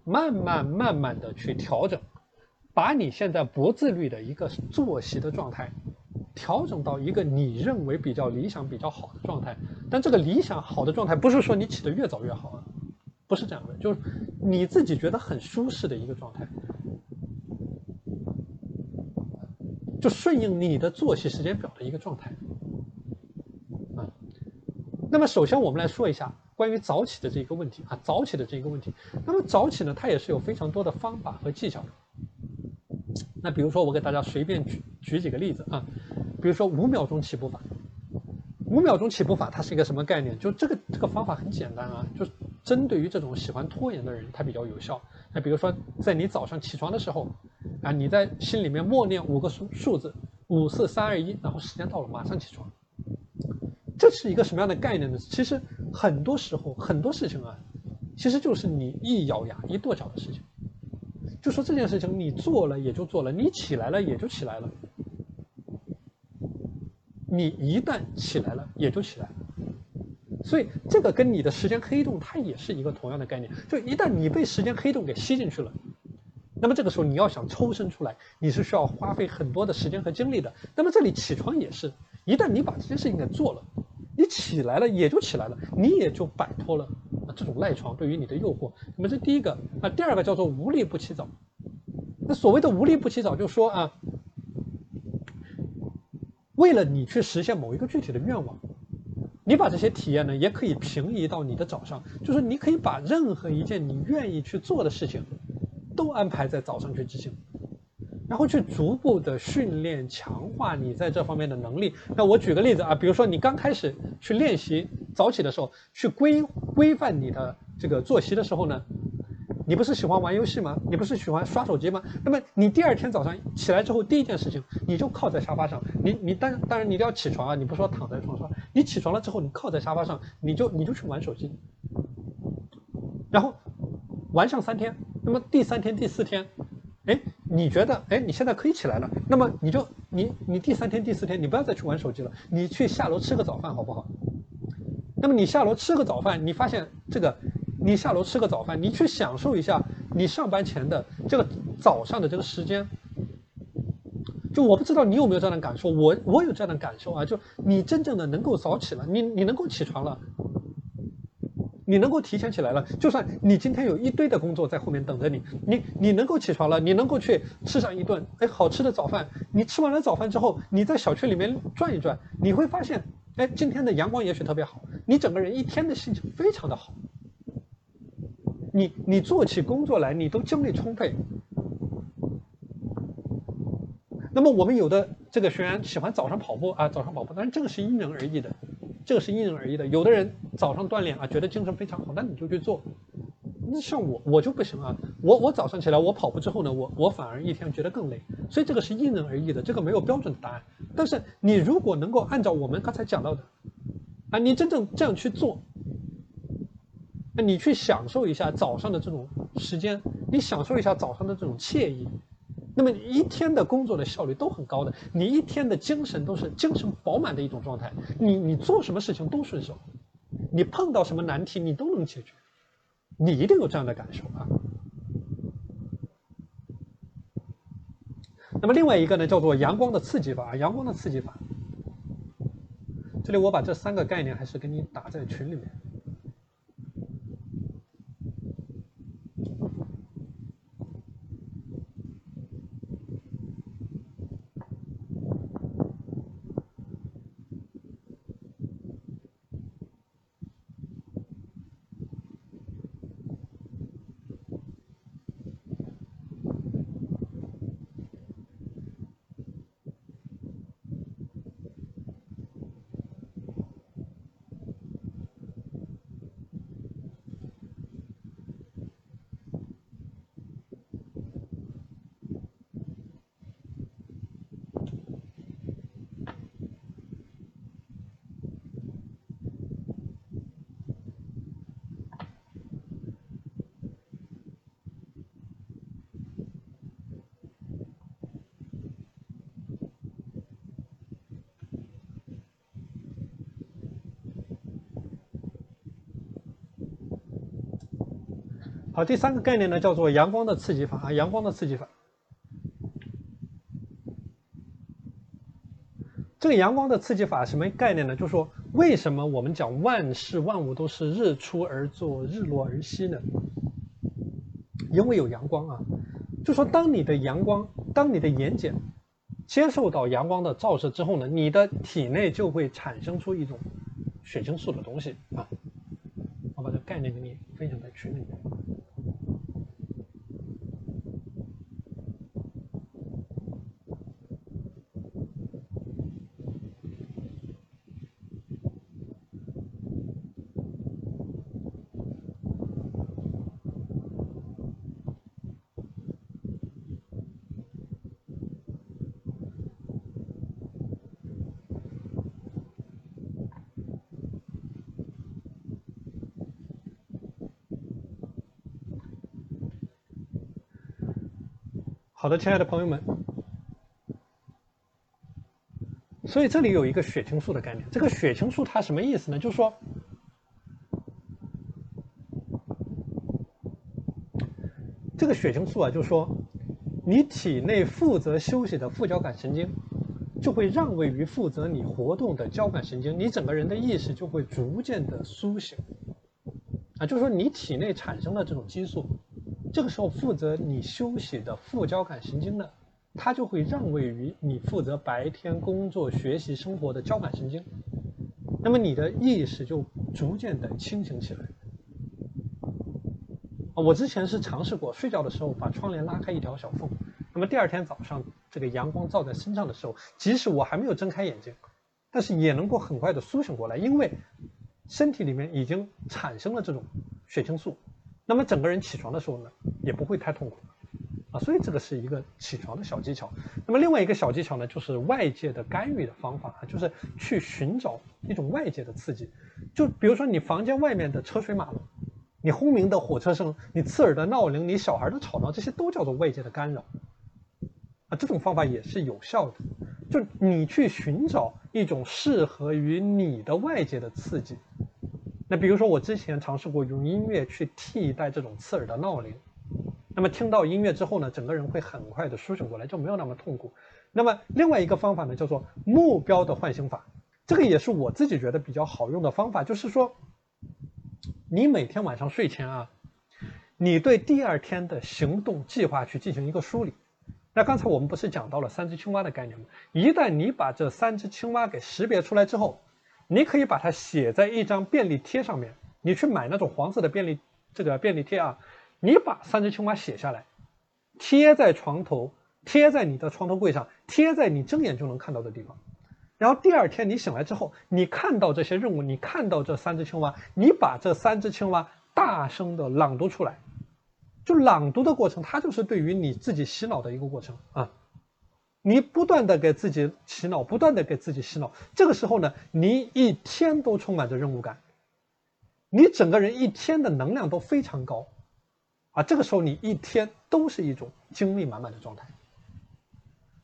慢慢慢慢的去调整，把你现在不自律的一个作息的状态，调整到一个你认为比较理想、比较好的状态。但这个理想好的状态，不是说你起得越早越好啊，不是这样的，就是你自己觉得很舒适的一个状态，就顺应你的作息时间表的一个状态。那么首先我们来说一下关于早起的这一个问题啊，早起的这一个问题。那么早起呢，它也是有非常多的方法和技巧的。那比如说我给大家随便举举几个例子啊，比如说五秒钟起步法。五秒钟起步法它是一个什么概念？就这个这个方法很简单啊，就针对于这种喜欢拖延的人，它比较有效。那比如说在你早上起床的时候啊，你在心里面默念五个数数字，五四三二一，然后时间到了马上起床。这是一个什么样的概念呢？其实很多时候很多事情啊，其实就是你一咬牙一跺脚的事情。就说这件事情你做了也就做了，你起来了也就起来了。你一旦起来了也就起来了。所以这个跟你的时间黑洞它也是一个同样的概念。就一旦你被时间黑洞给吸进去了，那么这个时候你要想抽身出来，你是需要花费很多的时间和精力的。那么这里起床也是，一旦你把这件事情给做了。起来了也就起来了，你也就摆脱了啊这种赖床对于你的诱惑。那么这第一个啊，第二个叫做无利不起早。那所谓的无利不起早，就说啊，为了你去实现某一个具体的愿望，你把这些体验呢，也可以平移到你的早上，就是你可以把任何一件你愿意去做的事情，都安排在早上去执行。然后去逐步的训练、强化你在这方面的能力。那我举个例子啊，比如说你刚开始去练习早起的时候，去规规范你的这个作息的时候呢，你不是喜欢玩游戏吗？你不是喜欢刷手机吗？那么你第二天早上起来之后，第一件事情你就靠在沙发上，你你当当然你一定要起床啊，你不说躺在床上，你起床了之后，你靠在沙发上，你就你就去玩手机，然后玩上三天，那么第三天、第四天。哎，你觉得哎，你现在可以起来了，那么你就你你第三天第四天你不要再去玩手机了，你去下楼吃个早饭好不好？那么你下楼吃个早饭，你发现这个，你下楼吃个早饭，你去享受一下你上班前的这个早上的这个时间。就我不知道你有没有这样的感受，我我有这样的感受啊，就你真正的能够早起了，你你能够起床了。你能够提前起来了，就算你今天有一堆的工作在后面等着你，你你能够起床了，你能够去吃上一顿哎好吃的早饭。你吃完了早饭之后，你在小区里面转一转，你会发现，哎，今天的阳光也许特别好，你整个人一天的心情非常的好。你你做起工作来，你都精力充沛。那么我们有的这个学员喜欢早上跑步啊，早上跑步，但是这个是因人而异的。这个是因人而异的，有的人早上锻炼啊，觉得精神非常好，那你就去做。那像我我就不行啊，我我早上起来我跑步之后呢，我我反而一天觉得更累，所以这个是因人而异的，这个没有标准答案。但是你如果能够按照我们刚才讲到的，啊，你真正这样去做，那你去享受一下早上的这种时间，你享受一下早上的这种惬意，那么一天的工作的效率都很高的，你一天的精神都是精神饱满的一种状态，你你做什么事情都顺手。你碰到什么难题，你都能解决，你一定有这样的感受啊。那么另外一个呢，叫做阳光的刺激法，阳光的刺激法。这里我把这三个概念还是给你打在群里面。第三个概念呢，叫做阳光的刺激法啊，阳光的刺激法。这个阳光的刺激法什么概念呢？就是说，为什么我们讲万事万物都是日出而作，日落而息呢？因为有阳光啊。就说当你的阳光，当你的眼睑接受到阳光的照射之后呢，你的体内就会产生出一种血清素的东西啊。我把这概念给你分享在群里面。的，亲爱的朋友们，所以这里有一个血清素的概念。这个血清素它什么意思呢？就是说，这个血清素啊，就是说，你体内负责休息的副交感神经，就会让位于负责你活动的交感神经，你整个人的意识就会逐渐的苏醒。啊，就是说你体内产生了这种激素。这个时候，负责你休息的副交感神经呢，它就会让位于你负责白天工作、学习、生活的交感神经，那么你的意识就逐渐的清醒起来。啊，我之前是尝试过，睡觉的时候把窗帘拉开一条小缝，那么第二天早上这个阳光照在身上的时候，即使我还没有睁开眼睛，但是也能够很快的苏醒过来，因为身体里面已经产生了这种血清素。那么整个人起床的时候呢，也不会太痛苦，啊，所以这个是一个起床的小技巧。那么另外一个小技巧呢，就是外界的干预的方法，就是去寻找一种外界的刺激。就比如说你房间外面的车水马龙，你轰鸣的火车声，你刺耳的闹铃，你小孩的吵闹，这些都叫做外界的干扰。啊，这种方法也是有效的。就你去寻找一种适合于你的外界的刺激。那比如说，我之前尝试过用音乐去替代这种刺耳的闹铃，那么听到音乐之后呢，整个人会很快的苏醒过来，就没有那么痛苦。那么另外一个方法呢，叫做目标的唤醒法，这个也是我自己觉得比较好用的方法，就是说，你每天晚上睡前啊，你对第二天的行动计划去进行一个梳理。那刚才我们不是讲到了三只青蛙的概念吗？一旦你把这三只青蛙给识别出来之后，你可以把它写在一张便利贴上面，你去买那种黄色的便利这个便利贴啊，你把三只青蛙写下来，贴在床头，贴在你的床头柜上，贴在你睁眼就能看到的地方。然后第二天你醒来之后，你看到这些任务，你看到这三只青蛙，你把这三只青蛙大声的朗读出来。就朗读的过程，它就是对于你自己洗脑的一个过程啊。你不断的给自己洗脑，不断的给自己洗脑，这个时候呢，你一天都充满着任务感，你整个人一天的能量都非常高，啊，这个时候你一天都是一种精力满满的状态，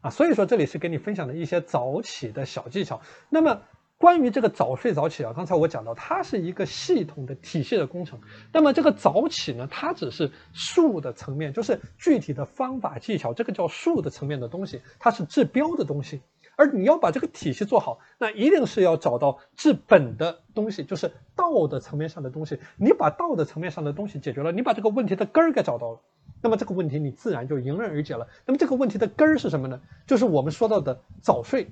啊，所以说这里是给你分享的一些早起的小技巧。那么。关于这个早睡早起啊，刚才我讲到，它是一个系统的体系的工程。那么这个早起呢，它只是术的层面，就是具体的方法技巧，这个叫术的层面的东西，它是治标的东西。而你要把这个体系做好，那一定是要找到治本的东西，就是道的层面上的东西。你把道的层面上的东西解决了，你把这个问题的根儿给找到了，那么这个问题你自然就迎刃而解了。那么这个问题的根儿是什么呢？就是我们说到的早睡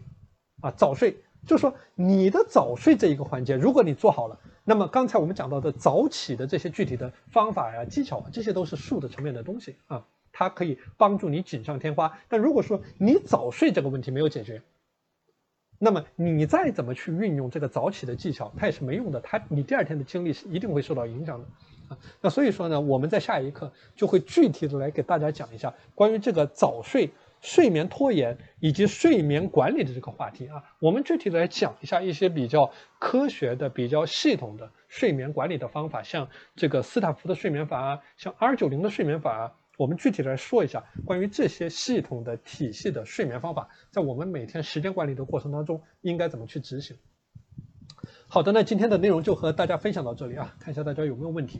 啊，早睡。就是说，你的早睡这一个环节，如果你做好了，那么刚才我们讲到的早起的这些具体的方法呀、技巧啊，这些都是术的层面的东西啊，它可以帮助你锦上添花。但如果说你早睡这个问题没有解决，那么你再怎么去运用这个早起的技巧，它也是没用的，它你第二天的精力是一定会受到影响的啊。那所以说呢，我们在下一课就会具体的来给大家讲一下关于这个早睡。睡眠拖延以及睡眠管理的这个话题啊，我们具体来讲一下一些比较科学的、比较系统的睡眠管理的方法，像这个斯坦福的睡眠法啊，像 R 九零的睡眠法啊，我们具体来说一下关于这些系统的体系的睡眠方法，在我们每天时间管理的过程当中应该怎么去执行。好的，那今天的内容就和大家分享到这里啊，看一下大家有没有问题。